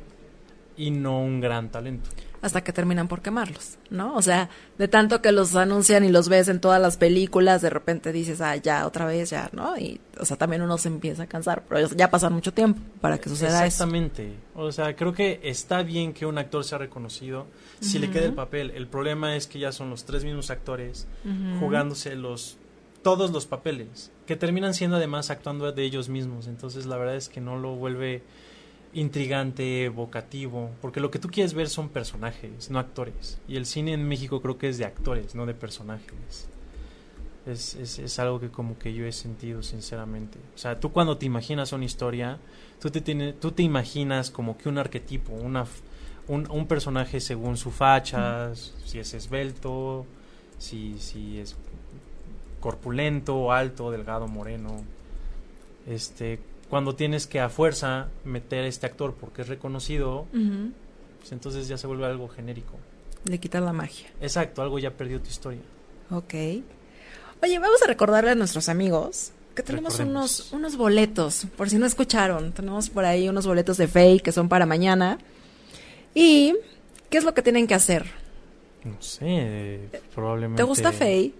y no un gran talento. Hasta que terminan por quemarlos, ¿no? O sea, de tanto que los anuncian y los ves en todas las películas, de repente dices, ah, ya, otra vez, ya, ¿no? Y, o sea, también uno se empieza a cansar, pero ya pasa mucho tiempo para que suceda eso. Exactamente. O sea, creo que está bien que un actor sea reconocido si le queda el papel. El problema es que ya son los tres mismos actores jugándose los todos los papeles que terminan siendo además actuando de ellos mismos. Entonces, la verdad es que no lo vuelve intrigante, evocativo, porque lo que tú quieres ver son personajes, no actores. Y el cine en México creo que es de actores, no de personajes. Es, es, es algo que como que yo he sentido sinceramente. O sea, tú cuando te imaginas una historia, tú te, tiene, tú te imaginas como que un arquetipo, una, un, un personaje según su facha, si es esbelto, si, si es corpulento, alto, delgado, moreno. Este, cuando tienes que a fuerza meter a este actor porque es reconocido, pues entonces ya se vuelve algo genérico. Le quitas la magia. Exacto, algo ya perdió tu historia. Ok. Oye, vamos a recordarle a nuestros amigos que tenemos Recordemos. unos, unos boletos, por si no escucharon. Tenemos por ahí unos boletos de Fey que son para mañana. ¿Y qué es lo que tienen que hacer? No sé, probablemente. ¿Te gusta Fey?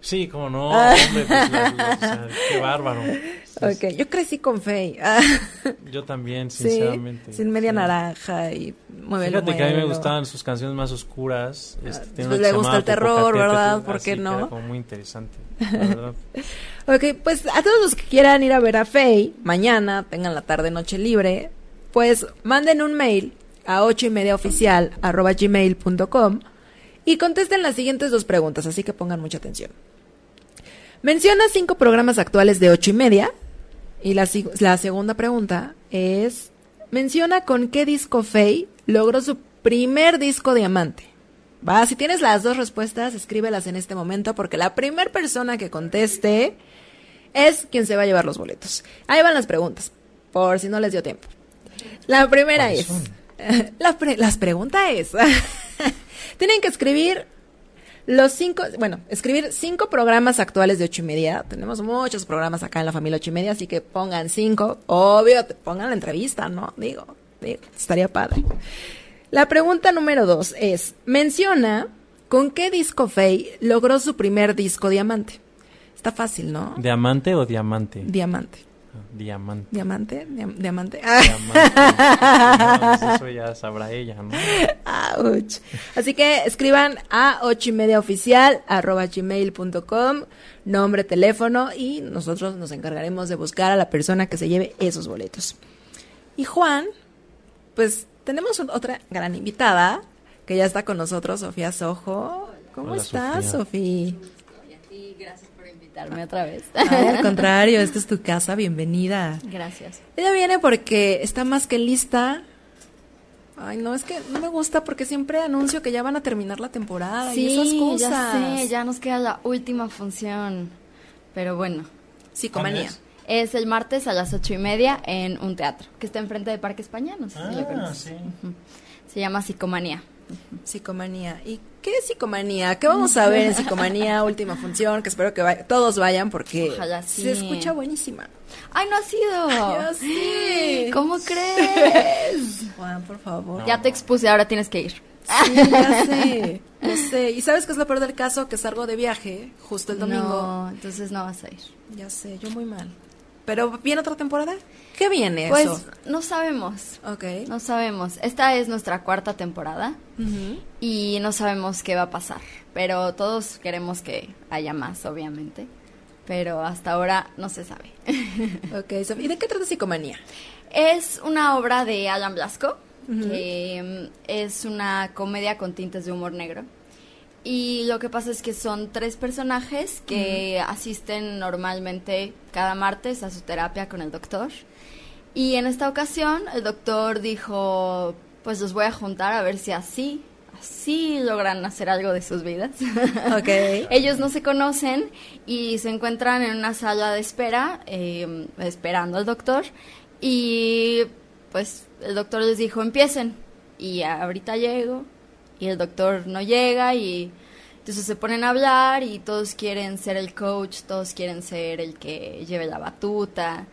Sí, como no, Ah. hombre, pues, o sea, qué bárbaro. Ok, yo crecí con Fey. Ah, Yo también, sí, sinceramente. sin media sí. naranja y muévelo, Fíjate que a mí me gustaban sus canciones más oscuras. Este, pues que le gusta el terror, ¿verdad? ¿Por qué no? Era como muy interesante, verdad. Ok, pues a todos los que quieran ir a ver a Fey mañana, tengan la tarde noche libre, pues manden un mail a ocho y media oficial arroba gmail.com y contesten las siguientes dos preguntas, así que pongan mucha atención. Menciona cinco programas actuales de ocho y media y la, la segunda pregunta es, menciona con qué disco Fey logró su primer disco diamante. Va, si tienes las dos respuestas, escríbelas en este momento porque la primera persona que conteste es quien se va a llevar los boletos. Ahí van las preguntas, por si no les dio tiempo. La primera ¿Cuáles es. La pre- las preguntas es. Tienen que escribir los cinco, bueno, escribir cinco programas actuales de ocho y media. Tenemos muchos programas acá en la familia ocho y media, así que pongan cinco. Obvio, te pongan la entrevista, ¿no? Digo, digo, estaría padre. La pregunta número dos es, menciona con qué disco Fey logró su primer disco diamante. Está fácil, ¿no? ¿Diamante o diamante? Diamante. Diamante. Diamante, diam- diamante. Ah. Diamante. No, pues eso ya sabrá ella, ¿no? Ouch. Así que escriban a ocho y media oficial arroba gmail.com, nombre, teléfono y nosotros nos encargaremos de buscar a la persona que se lleve esos boletos. Y Juan, pues tenemos otra gran invitada que ya está con nosotros, Sofía Sojo. ¿Cómo Hola, estás, Sofía. Sofía? Y gracias por invitarme otra vez. Ay, al contrario, esta es tu casa, bienvenida. Gracias. Ella viene porque está más que lista. Ay, no, es que no me gusta porque siempre anuncio que ya van a terminar la temporada y esas Sí, cosas. ya sé, ya nos queda la última función. Pero bueno, Psicomanía. ¿Cuándo es el martes a las ocho y media en un teatro que está enfrente de Parque España, no sé si lo Ah, conoces. sí. Se llama Psicomanía. Psicomanía. ¿Y qué es psicomanía? ¿Qué vamos a ver en psicomanía? Última función, que espero que vaya- todos vayan porque Ojalá sí. se escucha buenísima. ¡Ay, no ha sido! Ya sé. ¿Cómo crees? Juan, por favor. Ya te expuse, ahora tienes que ir. Sí, ya sé. No sé. ¿Y sabes qué es lo peor del caso? Que salgo de viaje justo el domingo. No, entonces no vas a ir. Ya sé, yo muy mal. ¿Pero viene otra temporada? ¿Qué viene Pues eso? no sabemos. Ok. No sabemos. Esta es nuestra cuarta temporada. Y no sabemos qué va a pasar, pero todos queremos que haya más, obviamente, pero hasta ahora no se sabe. Ok, ¿y de qué trata psicomanía? es una obra de Alan Blasco, que mm, es una comedia con tintes de humor negro. Y lo que pasa es que son tres personajes que asisten normalmente cada martes a su terapia con el doctor. Y en esta ocasión el doctor dijo, pues los voy a juntar a ver si así, así logran hacer algo de sus vidas. Ok. Ellos no se conocen y se encuentran en una sala de espera, eh, esperando al doctor. Y pues el doctor les dijo, empiecen. Y ahorita llego. Y el doctor no llega y entonces se ponen a hablar y todos quieren ser el coach, todos quieren ser el que lleve la batuta.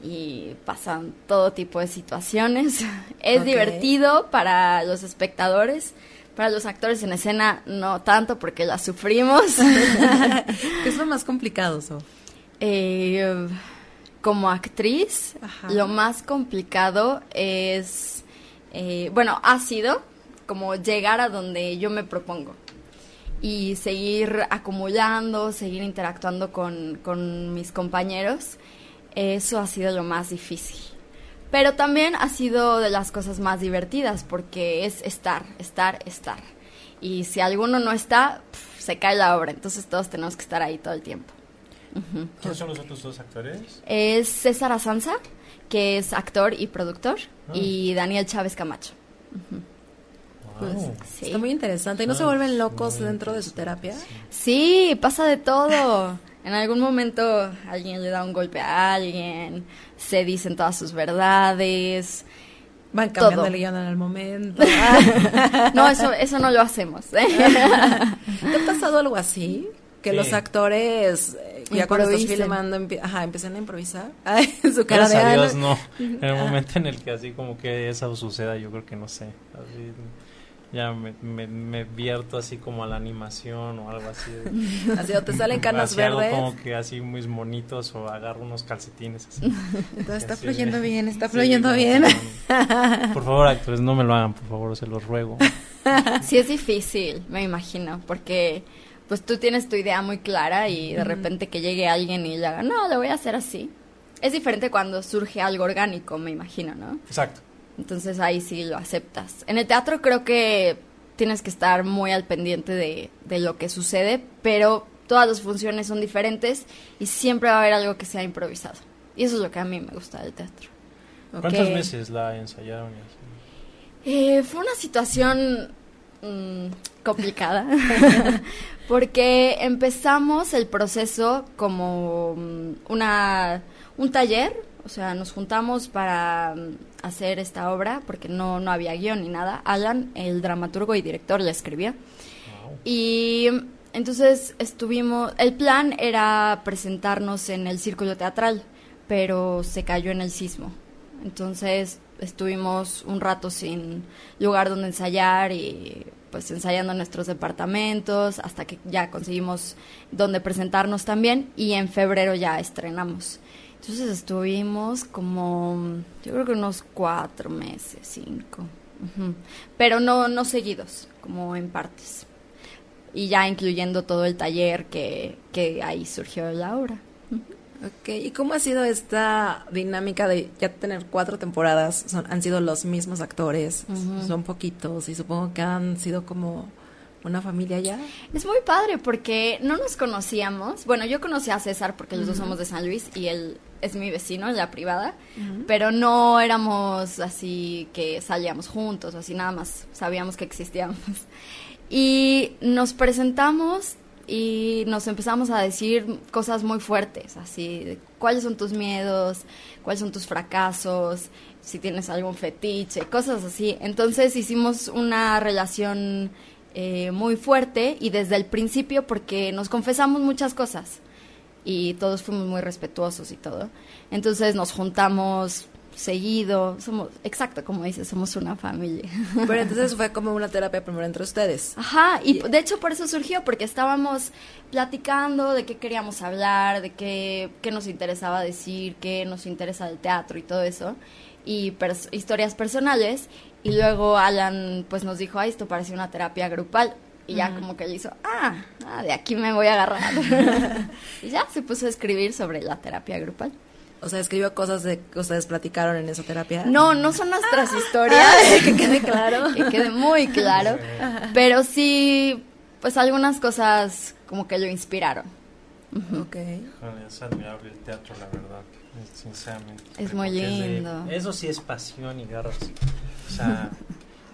Y pasan todo tipo de situaciones. Es divertido para los espectadores. Para los actores en escena no tanto porque la sufrimos. ¿Qué es lo más complicado, Sof? Eh, como actriz, Ajá. lo más complicado es, eh, bueno, ha sido como llegar a donde yo me propongo y seguir acumulando, seguir interactuando con, con mis compañeros. Eso ha sido lo más difícil. Pero también ha sido de las cosas más divertidas porque es estar, estar, estar. Y si alguno no está, se cae la obra. Entonces todos tenemos que estar ahí todo el tiempo. Ujú. ¿Quiénes son los otros dos actores? Es César Asanza, que es actor y productor, Ah. y Daniel Chávez Camacho. Wow. Sí. Está muy interesante. ¿Y no se Ah, vuelven locos dentro de su terapia? Sí, pasa de todo. En algún momento alguien le da un golpe a alguien, se dicen todas sus verdades. Van cambiando Todo. el guion en el momento. No, eso, eso no lo hacemos. ¿eh? ¿Te ha pasado algo así? Que Sí. los actores, eh, ya cuando estás filmando, empie- ajá, empiezan a improvisar. Ay, su cara Gracias de a "Ay, Dios, no". no. En el momento en el que así como que eso suceda, yo creo que no sé. Así, ya me, me, me vierto así como a la animación o algo así. de- Así, o te salen canas Así algo verdes. como que así muy monitos o agarro unos calcetines así. Está Así fluyendo bien, está Sí, fluyendo bien. Por favor, actores, no me lo hagan, por favor, se los ruego. Sí es difícil, me imagino, porque pues tú tienes tu idea muy clara y de repente que llegue alguien y le haga, no, lo voy a hacer así. Es diferente cuando surge algo orgánico, me imagino, ¿no? Exacto. Entonces ahí sí lo aceptas. En el teatro creo que tienes que estar muy al pendiente de, de lo que sucede, pero todas las funciones son diferentes y siempre va a haber algo que sea improvisado. Y eso es lo que a mí me gusta del teatro. ¿Cuántas Ok. veces la ensayaron? Eh, fue una situación mm, complicada porque empezamos el proceso como mm, una un taller O sea, nos juntamos para mm, hacer esta obra porque no, no había guion ni nada. Alan, el dramaturgo y director, la escribía. Y entonces estuvimos, el plan era presentarnos en el círculo teatral, pero se cayó en el sismo. Entonces estuvimos un rato sin lugar donde ensayar y pues ensayando en nuestros departamentos hasta que ya conseguimos donde presentarnos también y en febrero ya estrenamos. Entonces estuvimos como, yo creo que unos cuatro meses, cinco, pero no, no seguidos, como en partes. Y ya incluyendo todo el taller que, que ahí surgió la obra. Ok, ¿y cómo ha sido esta dinámica de ya tener cuatro temporadas? Son, han sido los mismos actores, son poquitos y supongo que han sido como una familia ya. Es muy padre porque no nos conocíamos. Bueno, yo conocí a César porque los dos somos de San Luis y él es mi vecino en la privada, pero no éramos así que salíamos juntos o así nada más. Sabíamos que existíamos. Y nos presentamos y nos empezamos a decir cosas muy fuertes, así, de cuáles son tus miedos, cuáles son tus fracasos, si tienes algún fetiche, cosas así. Entonces hicimos una relación eh, muy fuerte y desde el principio porque nos confesamos muchas cosas y todos fuimos muy respetuosos y todo. Entonces nos juntamos seguido, somos, exacto, como dices, somos una familia. Pero entonces fue como una terapia primero entre ustedes. Ajá, y de hecho por eso surgió, porque estábamos platicando de qué queríamos hablar, de qué, qué nos interesaba decir, qué nos interesa del teatro y todo eso, y pers- historias personales, y luego Alan pues nos dijo, ay, esto parece una terapia grupal, y ya como que le hizo, ah, ah, de aquí me voy a agarrar. y ya se puso a escribir sobre la terapia grupal. O sea, escribió cosas de que ustedes platicaron en esa terapia. No, no son nuestras historias. que quede claro. Que quede muy claro. Pero sí, pues algunas cosas como que lo inspiraron. Ok. Es admirable el teatro, la verdad, sinceramente. Es muy Porque de- lindo. eso sí es pasión y garras. O sea,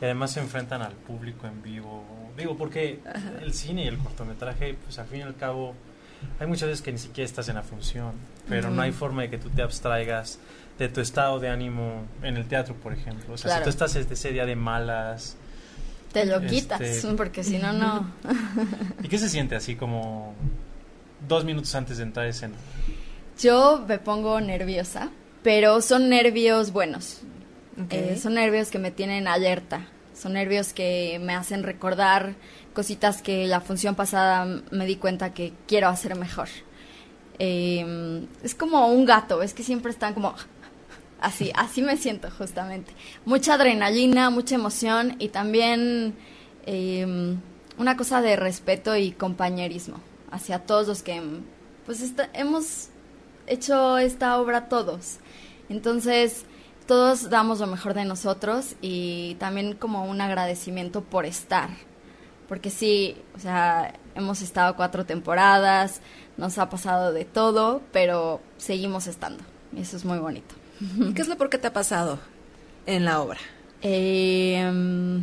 y además se enfrentan al público en vivo. Digo, porque el cine y el cortometraje, pues al fin y al cabo, hay muchas veces que ni siquiera estás en la función, pero no hay forma de que tú te abstraigas de tu estado de ánimo en el teatro, por ejemplo. O sea, Claro. si tú estás este, ese día de malas, Te lo Este- quitas, porque si no, no. ¿y qué se siente así como dos minutos antes de entrar a escena? Yo me pongo nerviosa, pero son nervios buenos. Eh, son nervios que me tienen alerta. Son nervios que me hacen recordar cositas que la función pasada me di cuenta que quiero hacer mejor. Eh, es como un gato, es que siempre están como así, así me siento justamente. Mucha adrenalina, mucha emoción y también eh, una cosa de respeto y compañerismo hacia todos los que pues esta- hemos hecho esta obra todos. Entonces, todos damos lo mejor de nosotros y también como un agradecimiento por estar. Porque sí, o sea, hemos estado cuatro temporadas, nos ha pasado de todo, pero seguimos estando. Y eso es muy bonito. ¿Y qué es lo por qué te ha pasado en la obra? Eh,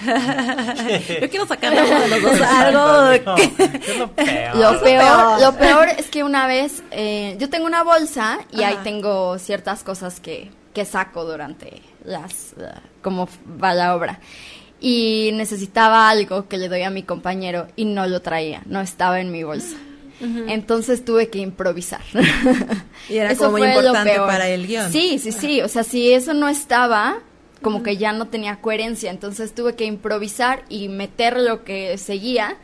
Yo quiero sacar de los dos algo. No, que- ¿qué es lo peor? Lo peor, peor. lo peor es que una vez eh, yo tengo una bolsa y ahí tengo ciertas cosas que, que saco durante las eh, como va la obra y necesitaba algo que le doy a mi compañero y no lo traía, no estaba en mi bolsa. Entonces tuve que improvisar. Y era Eso como muy importante para el guion. Sí, sí, sí. O sea, si eso no estaba, como que ya no tenía coherencia. Entonces tuve que improvisar y meter lo que seguía.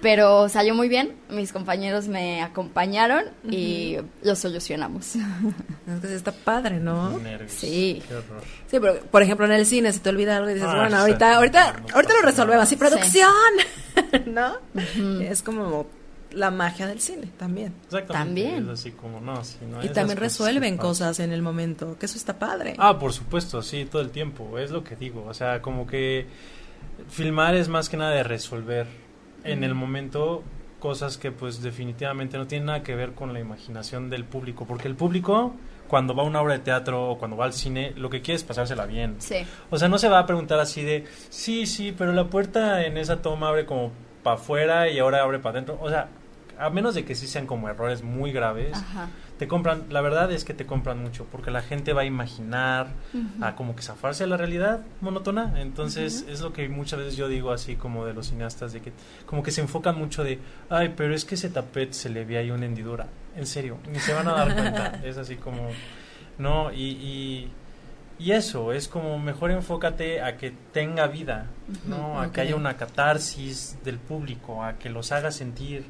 Pero salió muy bien. Mis compañeros me acompañaron y lo solucionamos. Es que sí está padre, ¿no? Nervios. Sí. Qué horror. Sí, pero por ejemplo en el cine se te olvida algo y dices, Ah, bueno, sí. ahorita, ahorita, No ahorita lo resolvemos. Y producción, ¿no? Es como la magia del cine también. Exactamente. También. Es así como, no, sí, no, Y también cosas resuelven pasan. cosas en el momento, que eso está padre. Ah, por supuesto, sí, todo el tiempo, es lo que digo, o sea, como que filmar es más que nada de resolver en el momento cosas que pues definitivamente no tienen nada que ver con la imaginación del público, porque el público cuando va a una obra de teatro o cuando va al cine, lo que quiere es pasársela bien. Sí. O sea, no se va a preguntar así de, sí, sí, pero la puerta en esa toma abre como para afuera y ahora abre para adentro. O sea, a menos de que sí sean como errores muy graves, Ajá. Te compran, la verdad es que te compran mucho, porque la gente va a imaginar, a como que zafarse de la realidad monótona. Entonces, es lo que muchas veces yo digo así como de los cineastas, de que como que se enfocan mucho de, ay, pero es que ese tapete se le ve ahí una hendidura. En serio, ni se van a dar cuenta. es así como, no, y, y, y eso, es como mejor enfócate a que tenga vida, ¿no? A que haya una catarsis del público, a que los haga sentir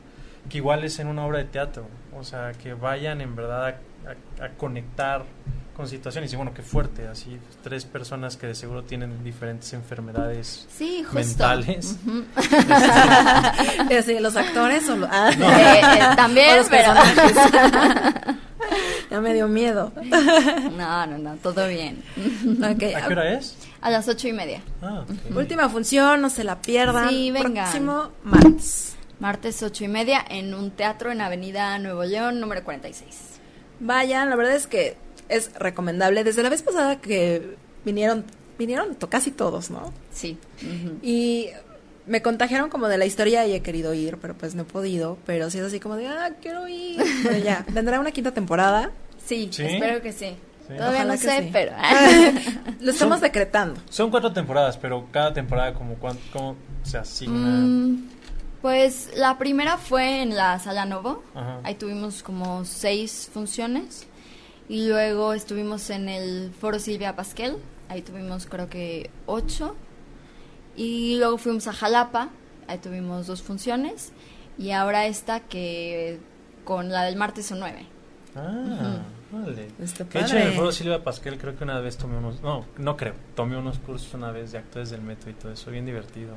que igual es en una obra de teatro, o sea, que vayan en verdad a, a- a conectar con situaciones y bueno, qué fuerte, así tres personas que de seguro tienen diferentes enfermedades. Sí, justo. Mentales. Y así, los actores o lo- ah, Eh, eh, o también, los pero... ya me dio miedo. No, no, no, todo bien. ¿A qué hora es? A las ocho y media. Ah. Última función, no se la pierdan. Sí, vengan. Próximo martes. Martes ocho y media en un teatro en Avenida Nuevo León, número 46. Vayan, la verdad es que es recomendable. Desde la vez pasada que vinieron, vinieron to- casi todos, ¿no? Sí. Y me contagiaron como de la historia y he querido ir, pero pues no he podido. Pero sí es así como de, ah, quiero ir. Pero ya, vendrá una quinta temporada. Sí, ¿Sí? espero que sí. Sí. Todavía Ojalá no que sé, sí. pero... Lo estamos decretando. Son cuatro temporadas, pero cada temporada como cuán- cómo se asigna. Mm, pues la primera fue en la Sala Novo. Ajá. Ahí tuvimos como seis funciones. Y luego estuvimos en el Foro Silvia Pasquel. Ahí tuvimos creo que ocho. Y luego fuimos a Jalapa. Ahí tuvimos dos funciones. Y ahora esta que con la del martes son nueve. Ah, vale. Está Que de hecho en el padre. foro Silvia Pasquel creo que una vez tomé unos, no, no creo, tomé unos cursos una vez de actores del metro y todo eso, bien divertido.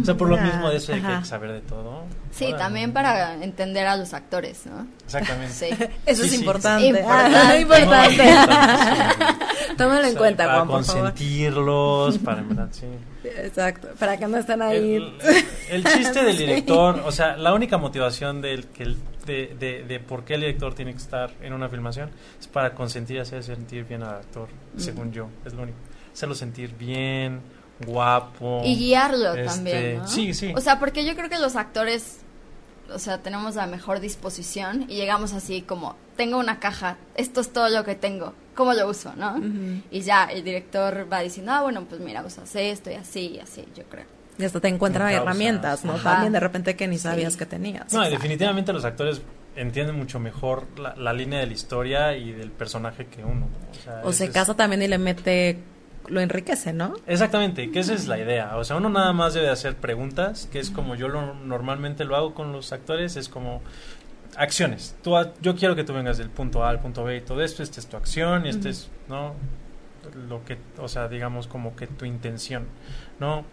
O sea, por lo mismo de eso de que hay que saber de todo. Sí, Órale. también para entender a los actores, ¿no? Exactamente. Sí. Eso Sí, es sí. importante. Importante. Ah, importante. Tómalo O en sea, cuenta, para Juan, por favor. consentirlos, para en verdad, sí. Exacto, para que no estén ahí. El, el chiste del Sí. director, o sea, la única motivación del que el- de, de, de por qué el director tiene que estar en una filmación es para consentir y hacer sentir bien al actor, Mm. según yo, es lo único. Hacerlo sentir bien, guapo. Y guiarlo Este, también, ¿no? sí, sí. O sea, porque yo creo que los actores, o sea, tenemos la mejor disposición y llegamos así como, tengo una caja, esto es todo lo que tengo, ¿cómo lo uso, no? Y ya el director va diciendo, ah, bueno, pues mira, usas esto y así y así, yo creo. Y hasta te encuentran herramientas, ¿no? Ajá. También de repente que ni Sí. sabías que tenías. No, y definitivamente los actores entienden mucho mejor la, la línea de la historia y del personaje que uno. O, sea, O se es- casa también y le mete, lo enriquece, ¿no? Exactamente, que esa es la idea. O sea, uno nada más debe hacer preguntas, que es como yo lo, normalmente lo hago con los actores, es como acciones. Tú, yo quiero que tú vengas del punto A al punto B y todo esto, esta es tu acción y este Ujú. es, ¿no? Lo que, o sea, digamos como que tu intención, ¿no?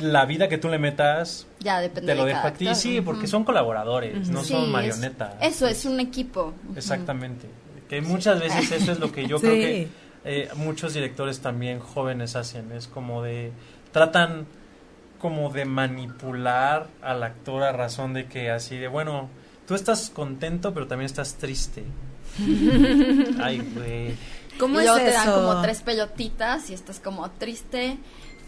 La vida que tú le metas, Ya depende te lo de dejo a ti, actor. sí, porque son colaboradores, no Sí, son marionetas. Eso, es un equipo. Exactamente. Que muchas veces eso es lo que yo Sí. creo que eh, muchos directores también jóvenes hacen. Es como de. Tratan como de manipular al actor a razón de que así de, bueno, tú estás contento, pero también estás triste. Ay, güey. ¿Cómo y es luego te eso? dan como tres pelotitas y estás como triste,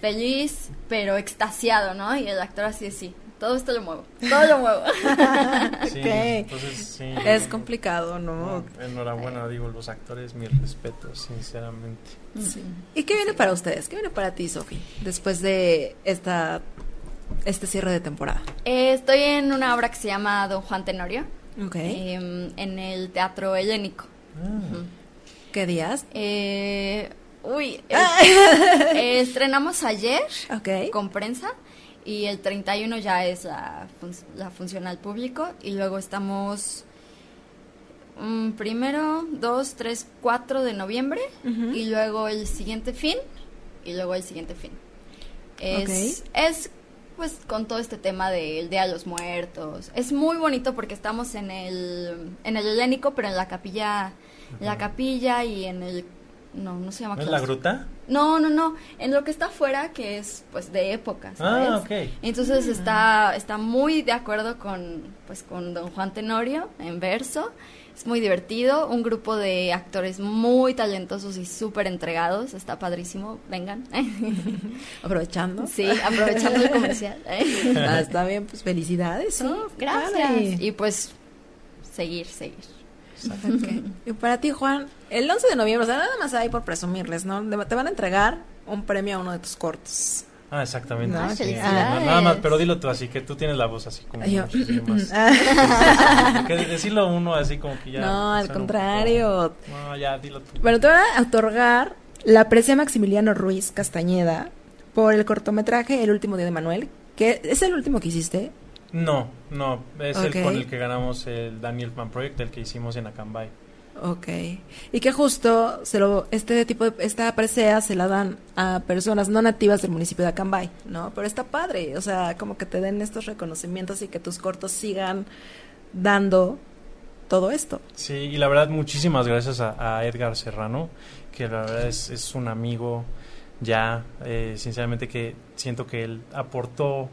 feliz, pero extasiado, ¿no? Y el actor así de sí, todo esto lo muevo, todo lo muevo. Sí, entonces sí. Es complicado, ¿no? No, enhorabuena, digo, los actores, mis respetos, sinceramente. Sí. ¿Y qué viene para ustedes? ¿Qué viene para ti, Sofi? Después de esta este cierre de temporada. Eh, estoy en una obra que se llama Don Juan Tenorio, Ok. em, en el Teatro Helénico. Ah, ¿Qué días? Eh, uy, eh, eh, estrenamos ayer con prensa y el 31 ya es la, fun- la función al público y luego estamos mm, primero, 2, 3, 4 de noviembre y luego el siguiente fin y luego el siguiente fin. Es, es pues con todo este tema del Día de los Muertos. Es muy bonito porque estamos en el en el helénico, pero en la capilla en la capilla y en el no, no se llama ¿No es la gruta? No, no, no, en lo que está afuera que es pues de época, ¿sabes? Ah, ok. Entonces está está muy de acuerdo con pues con Don Juan Tenorio en verso. Es muy divertido, un grupo de actores muy talentosos y súper entregados, está padrísimo, vengan. Aprovechando. sí, aprovechando el comercial. Ah, está bien, pues felicidades. Sí, ¿no? gracias. Padre. Y pues seguir, seguir. Ok. Y para ti, Juan, el 11 de noviembre, o sea, nada más ahí por presumirles, ¿no? Te van a entregar un premio a uno de tus cortos. Ah, exactamente. No, sí. Nada más, pero dilo tú así, que tú tienes la voz así como... Yo- más- Ah, que decirlo uno así como que ya... no, al un contrario. poco- No, ya, dilo tú. Bueno, te van a otorgar la presea Maximiliano Ruiz Castañeda por el cortometraje El último día de Manuel, que es el último que hiciste. No, no, es el con el que ganamos el Daniel Man Project, el que hicimos en Acambay. Ok. Y que justo se lo, este tipo de, esta presea se la dan a personas no nativas del municipio de Acambay, ¿no? Pero está padre, o sea, como que te den estos reconocimientos y que tus cortos sigan dando todo esto. Sí, y la verdad, muchísimas gracias a, Edgar Serrano, que la verdad es, es un amigo ya, eh, sinceramente que siento que él aportó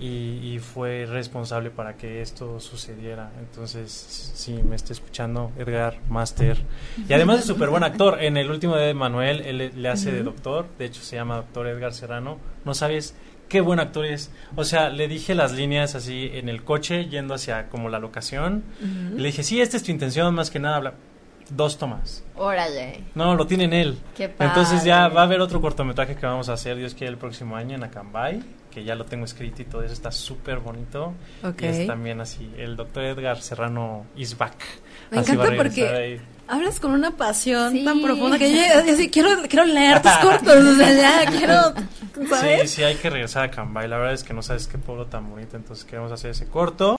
y, y fue responsable para que esto sucediera. Entonces, si me está escuchando, Edgar, Master. Y además es súper buen actor. En el último de Manuel, él le- hace de doctor, de hecho se llama doctor Edgar Serrano. No sabes qué buen actor es. O sea, le dije las líneas así en el coche, yendo hacia como la locación. Le dije, sí, esta es tu intención, más que nada, habla. Dos tomas. Órale. No, lo tiene en él. Qué padre. Entonces ya va a haber otro cortometraje que vamos a hacer, Dios quiere, el próximo año en Acambay, que ya lo tengo escrito y todo eso está súper bonito. Ok. Y es también así, el doctor Edgar Serrano is back. Me Así encanta porque ahí. hablas con una pasión Sí. tan profunda que yo así, quiero, quiero leer tus cortos, o sea, ya quiero, ¿sabes? Sí, sí, hay que regresar a Acambay. La verdad es que no sabes qué pueblo tan bonito, entonces queremos hacer ese corto.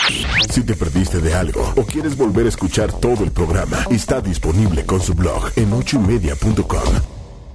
Si te perdiste de algo o quieres volver a escuchar todo el programa, está disponible con su blog en ochoymedia.com.